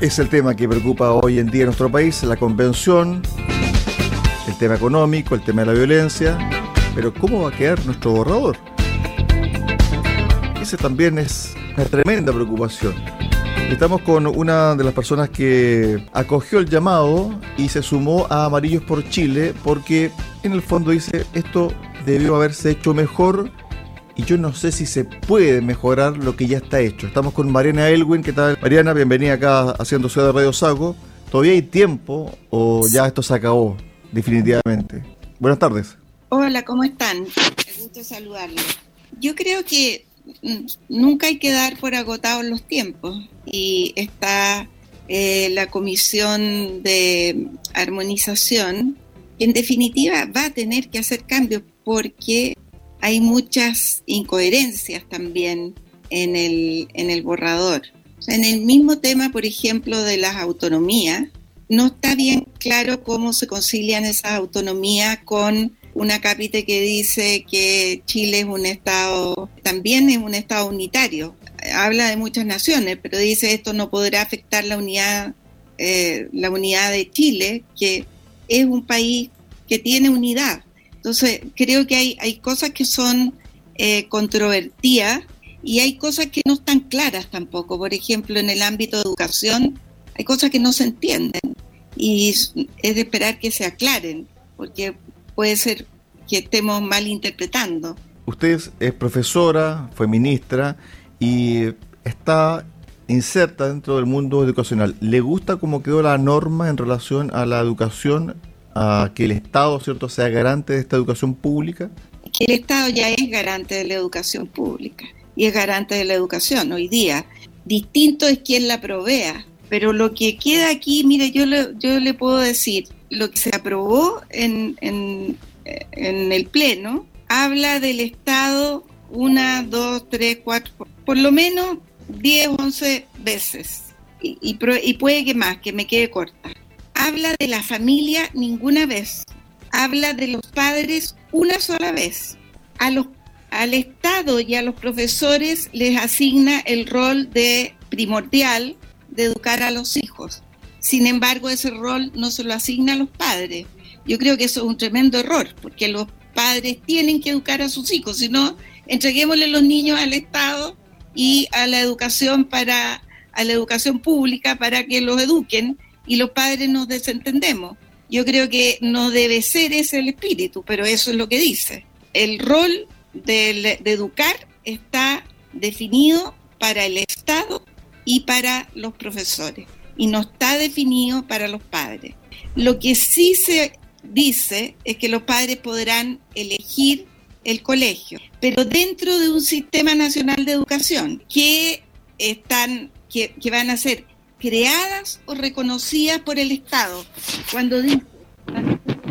Es el tema que preocupa hoy en día nuestro país, la convención, el tema económico, el tema de la violencia, pero ¿cómo va a quedar nuestro borrador? Ese también es una tremenda preocupación. Estamos con una de las personas que acogió el llamado y se sumó a Amarillos por Chile porque en el fondo dice esto debió haberse hecho mejor y yo no sé si se puede mejorar lo que ya está hecho. Estamos con Mariana Elwin, ¿qué tal? Mariana, bienvenida acá haciendo Ciudad de Radio Sago. ¿Todavía hay tiempo o ya esto se acabó definitivamente? Buenas tardes. Hola, ¿cómo están? Me gusto saludarlos. Yo creo que nunca hay que dar por agotados los tiempos y está eh, la comisión de armonización en definitiva va a tener que hacer cambios porque hay muchas incoherencias también en el, en el borrador. en el mismo tema, por ejemplo, de las autonomías, no está bien claro cómo se concilian esas autonomías con una cápita que dice que Chile es un Estado, también es un Estado unitario. Habla de muchas naciones, pero dice esto no podrá afectar la unidad, eh, la unidad de Chile, que es un país que tiene unidad. Entonces, creo que hay, hay cosas que son eh, controvertidas y hay cosas que no están claras tampoco. Por ejemplo, en el ámbito de educación hay cosas que no se entienden y es de esperar que se aclaren, porque puede ser que estemos mal interpretando. Usted es profesora, fue ministra y está inserta dentro del mundo educacional. ¿Le gusta cómo quedó la norma en relación a la educación, que el Estado, cierto, sea garante de esta educación pública? El Estado ya es garante de la educación pública y es garante de la educación hoy día. Distinto es quien la provea, pero lo que queda aquí, mire, yo le, yo le puedo decir, lo que se aprobó en, en, el Pleno habla del Estado una, dos, tres, cuatro, por lo menos diez, once veces. Y, y, puede que más, que me quede corta. Habla de la familia ninguna vez. Habla de los padres una sola vez. Al Estado y a los profesores les asigna el rol de primordial de educar a los hijos. Sin embargo, ese rol no se lo asigna a los padres. Yo creo que eso es un tremendo error, porque los padres tienen que educar a sus hijos, si no, entreguémosle los niños al Estado y a la educación para a la educación pública para que los eduquen y los padres nos desentendemos. Yo creo que no debe ser ese el espíritu, pero eso es lo que dice. El rol de, educar está definido para el Estado y para los profesores y no está definido para los padres. Lo que sí se dice es que los padres podrán elegir el colegio, pero dentro de un sistema nacional de educación que están que, van a ser creadas o reconocidas por el Estado. Cuando dice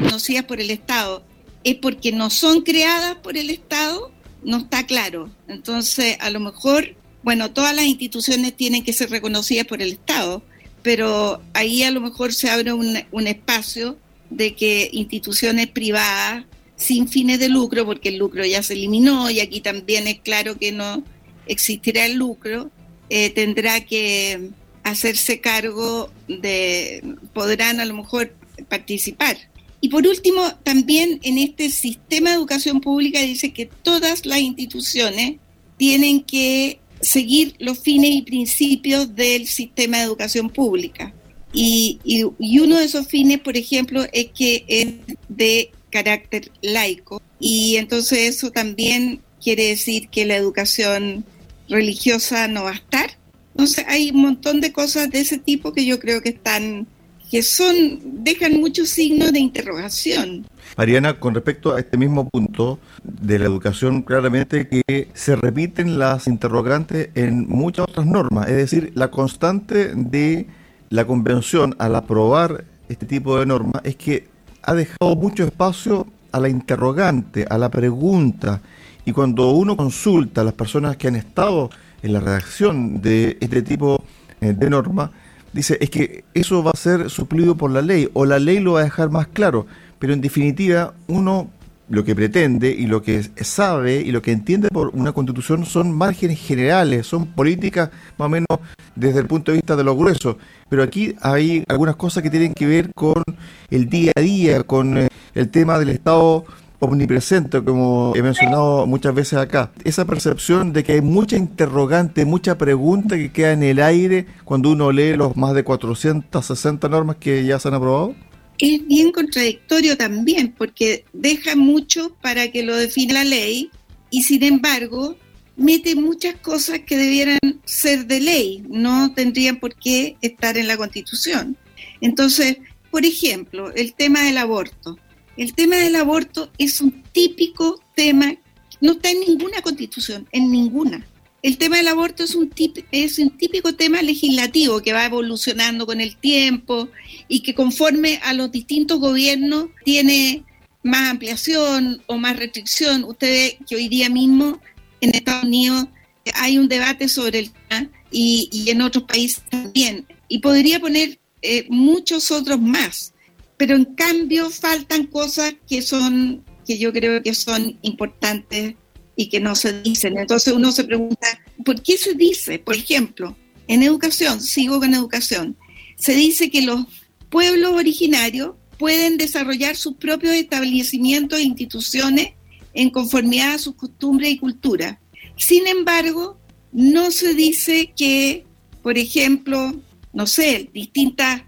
reconocidas por el Estado, es porque no son creadas por el Estado, no está claro. Entonces, a lo mejor, bueno, todas las instituciones tienen que ser reconocidas por el Estado, pero ahí a lo mejor se abre un, espacio de que instituciones privadas sin fines de lucro, porque el lucro ya se eliminó y aquí también es claro que no existirá el lucro, eh, tendrá que hacerse cargo de, podrán a lo mejor participar. Y por último, también en este sistema de educación pública dice que todas las instituciones tienen que seguir los fines y principios del sistema de educación pública. Y, uno de esos fines, por ejemplo, es que es de carácter laico. Y entonces eso también quiere decir que la educación religiosa no va a estar. Entonces hay un montón de cosas de ese tipo que yo creo que están, que son, dejan muchos signos de interrogación. Mariana, con respecto a este mismo punto de la educación, claramente que se repiten las interrogantes en muchas otras normas, es decir, la constante de la convención al aprobar este tipo de normas es que ha dejado mucho espacio a la interrogante, a la pregunta, y cuando uno consulta a las personas que han estado en la redacción de este tipo eh, de norma, dice, es que eso va a ser suplido por la ley, o la ley lo va a dejar más claro pero en definitiva uno lo que pretende y lo que sabe y lo que entiende por una constitución son márgenes generales, son políticas más o menos desde el punto de vista de lo grueso. Pero aquí hay algunas cosas que tienen que ver con el día a día, con eh, el tema del Estado omnipresente, como he mencionado muchas veces acá. Esa percepción de que hay mucha interrogante, mucha pregunta que queda en el aire cuando uno lee los más de 460 normas que ya se han aprobado es bien contradictorio también, porque deja mucho para que lo define la ley y sin embargo mete muchas cosas que debieran ser de ley, no tendrían por qué estar en la Constitución. Entonces, por ejemplo, el tema del aborto. El tema del aborto es un típico tema, no está en ninguna constitución, en ninguna. El tema del aborto es un, es un típico tema legislativo que va evolucionando con el tiempo y que conforme a los distintos gobiernos tiene más ampliación o más restricción. Usted ve que hoy día mismo en Estados Unidos hay un debate sobre el tema y, en otros países también. Y podría poner eh, muchos otros más, pero en cambio faltan cosas que son que yo creo que son importantes y que no se dicen. Entonces uno se pregunta, ¿por qué se dice? Por ejemplo, en educación, sigo con educación, se dice que los pueblos originarios pueden desarrollar sus propios establecimientos e instituciones en conformidad a sus costumbres y culturas. Sin embargo, no se dice que, por ejemplo, no sé, distintas,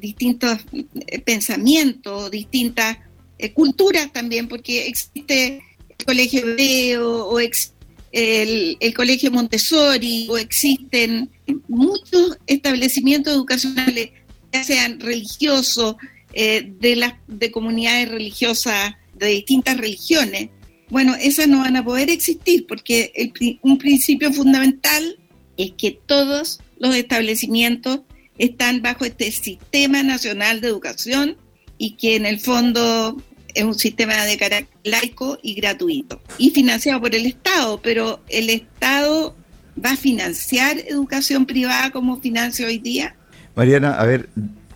distintos eh, pensamientos, distintas eh, culturas también, porque existe colegio hebreo o el, colegio Montessori o existen muchos establecimientos educacionales, ya sean religiosos, eh, de, las, de comunidades religiosas de distintas religiones. Bueno, esas no van a poder existir porque un principio fundamental es que todos los establecimientos están bajo este sistema nacional de educación y que en el fondo es un sistema de carácter laico y gratuito y financiado por el Estado, pero el Estado va a financiar educación privada como financia hoy día. Mariana, a ver,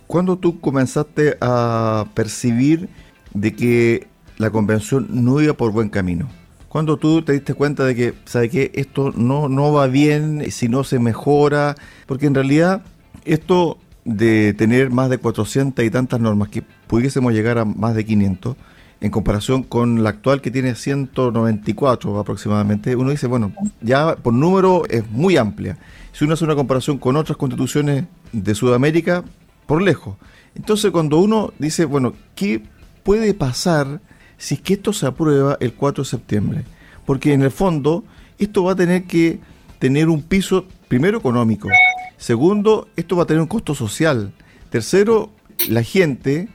¿cuándo tú comenzaste a percibir de que la convención no iba por buen camino? ¿Cuándo tú te diste cuenta de que, ¿sabe qué? Esto no, no va bien, si no se mejora, porque en realidad esto de tener más de 400 y tantas normas, que pudiésemos llegar a más de 500, en comparación con la actual que tiene 194 aproximadamente, uno dice, bueno, ya por número es muy amplia. Si uno hace una comparación con otras constituciones de Sudamérica, por lejos. Entonces cuando uno dice, bueno, ¿qué puede pasar si es que esto se aprueba el 4 de septiembre? Porque en el fondo esto va a tener que tener un piso, primero económico, segundo, esto va a tener un costo social, tercero, la gente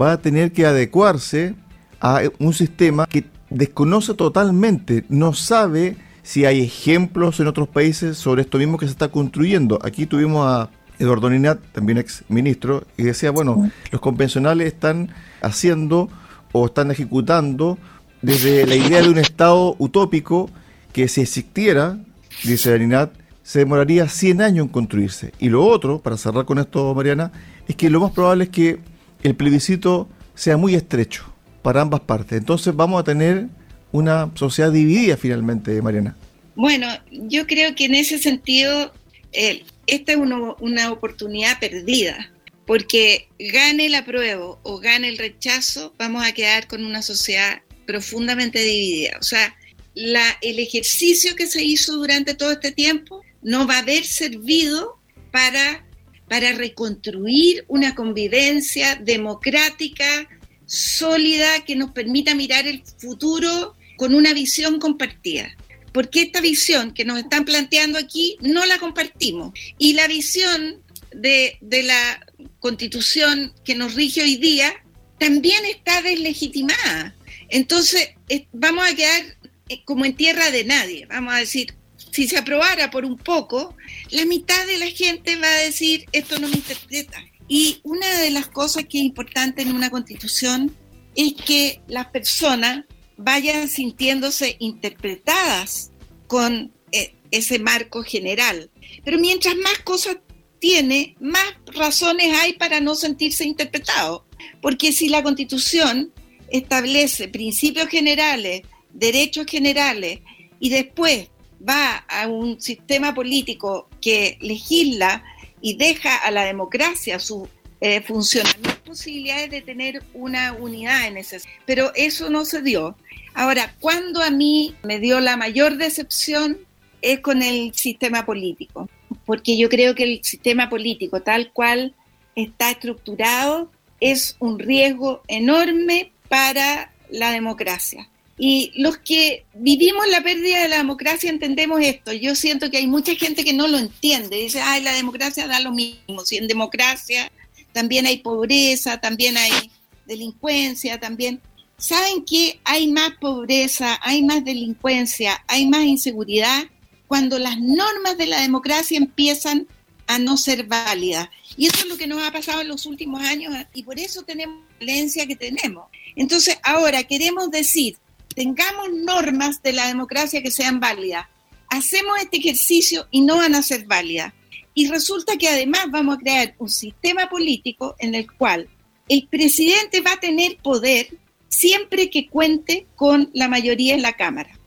va a tener que adecuarse a un sistema que desconoce totalmente, no sabe si hay ejemplos en otros países sobre esto mismo que se está construyendo. Aquí tuvimos a Eduardo Ninat, también ex ministro, y decía, bueno, los convencionales están haciendo o están ejecutando desde la idea de un Estado utópico que si existiera, dice Ninat, se demoraría 100 años en construirse. Y lo otro, para cerrar con esto, Mariana, es que lo más probable es que el plebiscito sea muy estrecho para ambas partes. Entonces vamos a tener una sociedad dividida finalmente, Mariana. Bueno, yo creo que en ese sentido eh, esta es una oportunidad perdida, porque gane el apruebo o gane el rechazo, vamos a quedar con una sociedad profundamente dividida. O sea, la, el ejercicio que se hizo durante todo este tiempo no va a haber servido para, para reconstruir una convivencia democrática, sólida que nos permita mirar el futuro con una visión compartida. Porque esta visión que nos están planteando aquí no la compartimos. Y la visión de, la constitución que nos rige hoy día también está deslegitimada. Entonces vamos a quedar eh, como en tierra de nadie. Vamos a decir, si se aprobara por un poco, la mitad de la gente va a decir, esto no me interpreta. Y una de las cosas que es importante en una constitución es que las personas vayan sintiéndose interpretadas con eh, ese marco general. Pero mientras más cosas tiene, más razones hay para no sentirse interpretado. Porque si la constitución establece principios generales, derechos generales y después va a un sistema político que legisla y deja a la democracia su eh, funcionamiento, posibilidades de tener una unidad en ese. Pero eso no se dio. Ahora, cuando a mí me dio la mayor decepción es con el sistema político, porque yo creo que el sistema político tal cual está estructurado es un riesgo enorme para la democracia. Y los que vivimos la pérdida de la democracia entendemos esto. Yo siento que hay mucha gente que no lo entiende. Dice, ay, la democracia da lo mismo. Si en democracia también hay pobreza, también hay delincuencia, también... ¿Saben que hay más pobreza, hay más delincuencia, hay más inseguridad cuando las normas de la democracia empiezan a no ser válidas? Y eso es lo que nos ha pasado en los últimos años y por eso tenemos la violencia que tenemos. Entonces, ahora queremos decir, tengamos normas de la democracia que sean válidas. Hacemos este ejercicio y no van a ser válidas. Y resulta que además vamos a crear un sistema político en el cual el presidente va a tener poder siempre que cuente con la mayoría en la Cámara.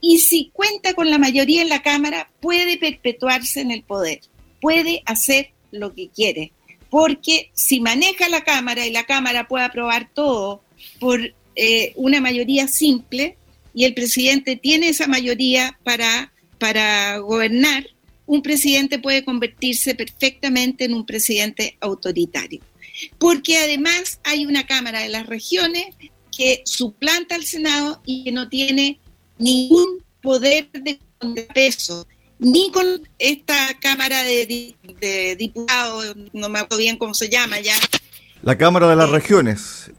Y si cuenta con la mayoría en la Cámara, puede perpetuarse en el poder, puede hacer lo que quiere. Porque si maneja la Cámara y la Cámara puede aprobar todo por eh, una mayoría simple y el presidente tiene esa mayoría para, para gobernar, un presidente puede convertirse perfectamente en un presidente autoritario. Porque además hay una Cámara de las Regiones que suplanta al Senado y que no tiene ningún poder de contrapeso, ni con esta Cámara de, Diputados, no me acuerdo bien cómo se llama ya. La Cámara de las eh, Regiones.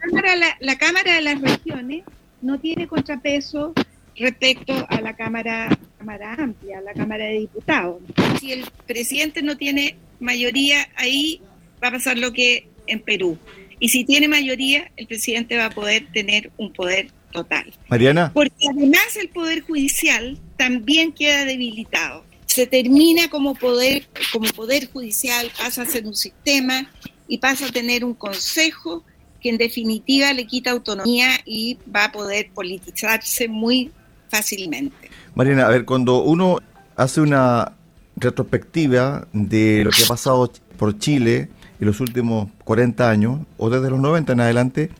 La Cámara, de las Regiones no tiene contrapeso respecto a la Cámara, cámara Amplia, la Cámara de Diputados. Si el presidente no tiene mayoría ahí, va a pasar lo que en Perú. Y si tiene mayoría, el presidente va a poder tener un poder total. Mariana. Porque además el poder judicial también queda debilitado. Se termina como poder, como poder judicial, pasa a ser un sistema y pasa a tener un consejo que en definitiva le quita autonomía y va a poder politizarse muy fácilmente. Mariana, a ver, cuando uno hace una retrospectiva de lo que ha pasado por Chile en los últimos 40 años o desde los 90 en adelante,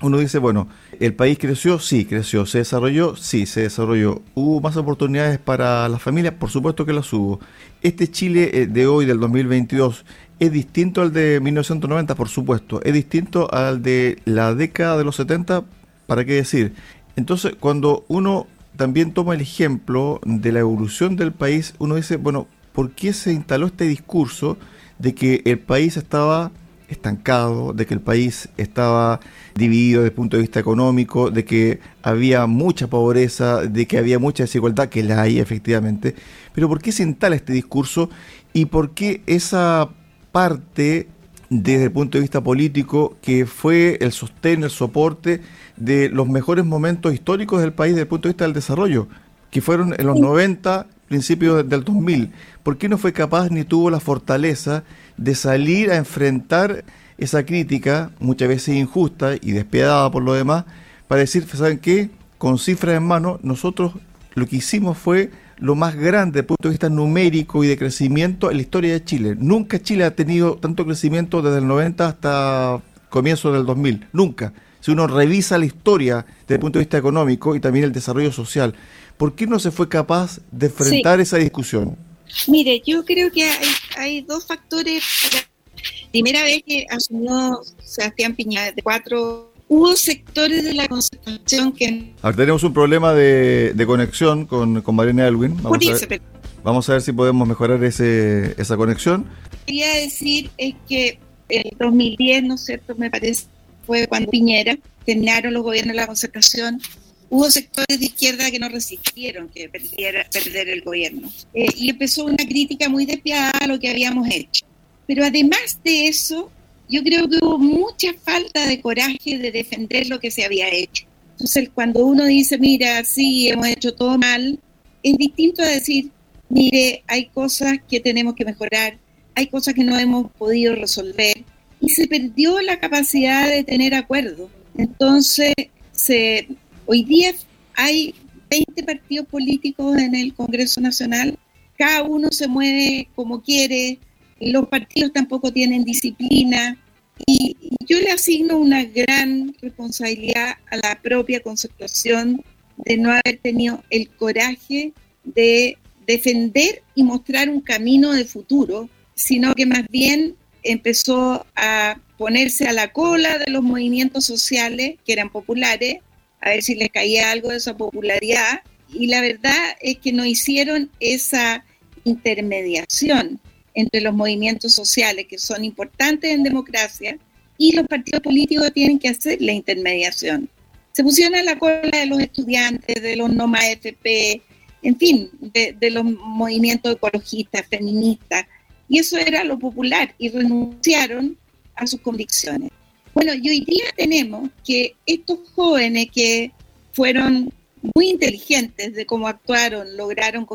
uno dice, bueno, ¿el país creció? Sí, creció. ¿Se desarrolló? Sí, se desarrolló. ¿Hubo más oportunidades para las familias? Por supuesto que las hubo. Este Chile eh, de hoy, del 2022, ¿es distinto al de 1990? Por supuesto. ¿Es distinto al de la década de los 70? ¿Para qué decir? Entonces, cuando uno también toma el ejemplo de la evolución del país, uno dice, bueno, ¿por qué se instaló este discurso de que el país estaba estancado, de que el país estaba dividido desde el punto de vista económico, de que había mucha pobreza, de que había mucha desigualdad, que la hay efectivamente. Pero ¿por qué se instala este discurso y por qué esa parte desde el punto de vista político que fue el sostén, el soporte de los mejores momentos históricos del país desde el punto de vista del desarrollo, que fueron en los 90, principios del 2000? ¿Por qué no fue capaz ni tuvo la fortaleza de salir a enfrentar esa crítica, muchas veces injusta y despiadada por lo demás, para decir, ¿saben qué? Con cifras en mano, nosotros lo que hicimos fue lo más grande desde el punto de vista numérico y de crecimiento en la historia de Chile. Nunca Chile ha tenido tanto crecimiento desde el 90 hasta comienzo del 2000. Nunca. Si uno revisa la historia desde el punto de vista económico y también el desarrollo social, ¿por qué no se fue capaz de enfrentar esa discusión? Mire, yo creo que hay, dos factores. Primera vez que asumió Sebastián Piñera de cuatro, hubo sectores de la concertación que... Ahora tenemos un problema de, conexión con, con Mariana Elwin. Vamos, a ver, vamos a ver si podemos mejorar ese, esa conexión. Quería decir es que en 2010, ¿no es cierto?, me parece, fue cuando Piñera terminaron los gobiernos de la concertación hubo sectores de izquierda que no resistieron que perdiera, perder el gobierno. Eh, y empezó una crítica muy despiadada a lo que habíamos hecho. Pero además de eso, yo creo que hubo mucha falta de coraje de defender lo que se había hecho. Entonces, cuando uno dice, mira, sí, hemos hecho todo mal, es distinto a decir, mire, hay cosas que tenemos que mejorar, hay cosas que no hemos podido resolver, y se perdió la capacidad de tener acuerdo. Entonces, se, hoy día hay 20 partidos políticos en el Congreso Nacional, cada uno se mueve como quiere, los partidos tampoco tienen disciplina. Y yo le asigno una gran responsabilidad a la propia concertación de no haber tenido el coraje de defender y mostrar un camino de futuro, sino que más bien empezó a ponerse a la cola de los movimientos sociales que eran populares, a ver si les caía algo de esa popularidad, y la verdad es que no hicieron esa intermediación entre los movimientos sociales que son importantes en democracia y los partidos políticos tienen que hacer la intermediación. Se pusieron a la cola de los estudiantes, de los no FP, en fin, de los movimientos ecologistas, feministas, y eso era lo popular, y renunciaron a sus convicciones. Bueno, y hoy día tenemos que estos jóvenes que fueron muy inteligentes de cómo actuaron, lograron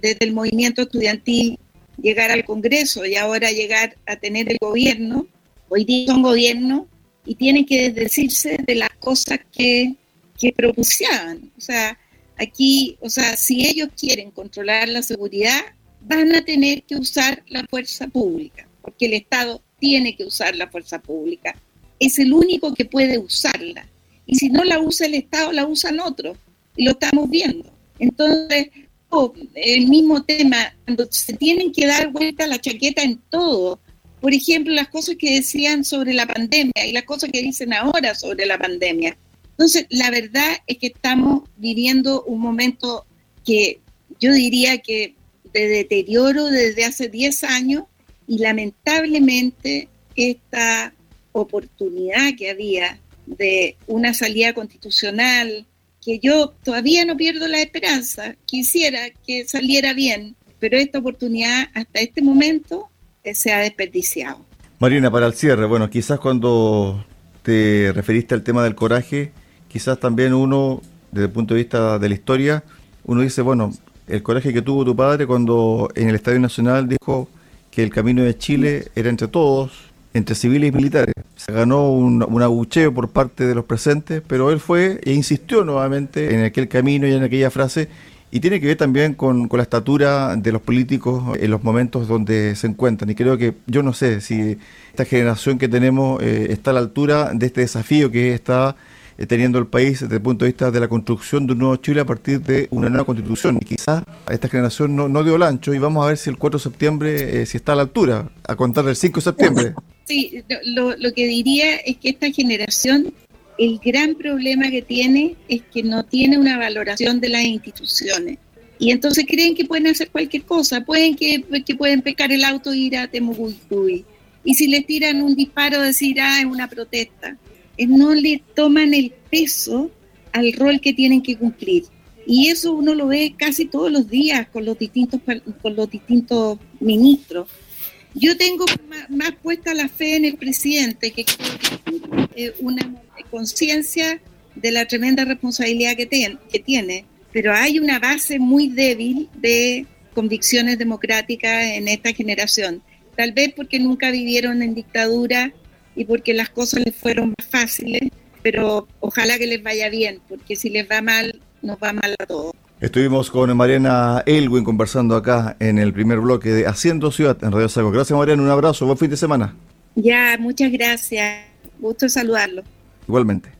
desde el movimiento estudiantil llegar al Congreso y ahora llegar a tener el gobierno, hoy día son gobierno y tienen que desdecirse de las cosas que, que propusieron. O sea, aquí, o sea, si ellos quieren controlar la seguridad, van a tener que usar la fuerza pública, porque el Estado tiene que usar la fuerza pública. Es el único que puede usarla. Y si no la usa el Estado, la usan otros. Y lo estamos viendo. Entonces, oh, el mismo tema, cuando se tienen que dar vuelta la chaqueta en todo. Por ejemplo, las cosas que decían sobre la pandemia y las cosas que dicen ahora sobre la pandemia. Entonces, la verdad es que estamos viviendo un momento que yo diría que de deterioro desde hace 10 años y lamentablemente esta oportunidad que había de una salida constitucional, que yo todavía no pierdo la esperanza, quisiera que saliera bien, pero esta oportunidad hasta este momento eh, se ha desperdiciado. Marina, para el cierre, bueno, quizás cuando te referiste al tema del coraje, quizás también uno, desde el punto de vista de la historia, uno dice, bueno, el coraje que tuvo tu padre cuando en el Estadio Nacional dijo que el camino de Chile era entre todos, entre civiles y militares. Se ganó un, un, abucheo por parte de los presentes, pero él fue e insistió nuevamente en aquel camino y en aquella frase. Y tiene que ver también con, la estatura de los políticos en los momentos donde se encuentran. Y creo que yo no sé si esta generación que tenemos eh, está a la altura de este desafío que está eh, teniendo el país desde el punto de vista de la construcción de un nuevo Chile a partir de una nueva constitución. Y quizás esta generación no, no dio el ancho y vamos a ver si el 4 de septiembre, eh, si está a la altura, a contar del 5 de septiembre. Sí, lo, lo que diría es que esta generación, el gran problema que tiene es que no tiene una valoración de las instituciones. Y entonces creen que pueden hacer cualquier cosa, pueden que, pueden pecar el auto e ir a Temucuy. Y si les tiran un disparo, decir, ah, es una protesta no le toman el peso al rol que tienen que cumplir. Y eso uno lo ve casi todos los días con los distintos, con los distintos ministros. Yo tengo más, puesta la fe en el presidente, que eh, una conciencia de la tremenda responsabilidad que, que tiene, pero hay una base muy débil de convicciones democráticas en esta generación. Tal vez porque nunca vivieron en dictadura y porque las cosas les fueron más fáciles, pero ojalá que les vaya bien, porque si les va mal, nos va mal a todos. Estuvimos con Mariana Elwin conversando acá en el primer bloque de Haciendo Ciudad en Radio Sago. Gracias Mariana, un abrazo, buen fin de semana. Ya, muchas gracias. Gusto saludarlo. Igualmente.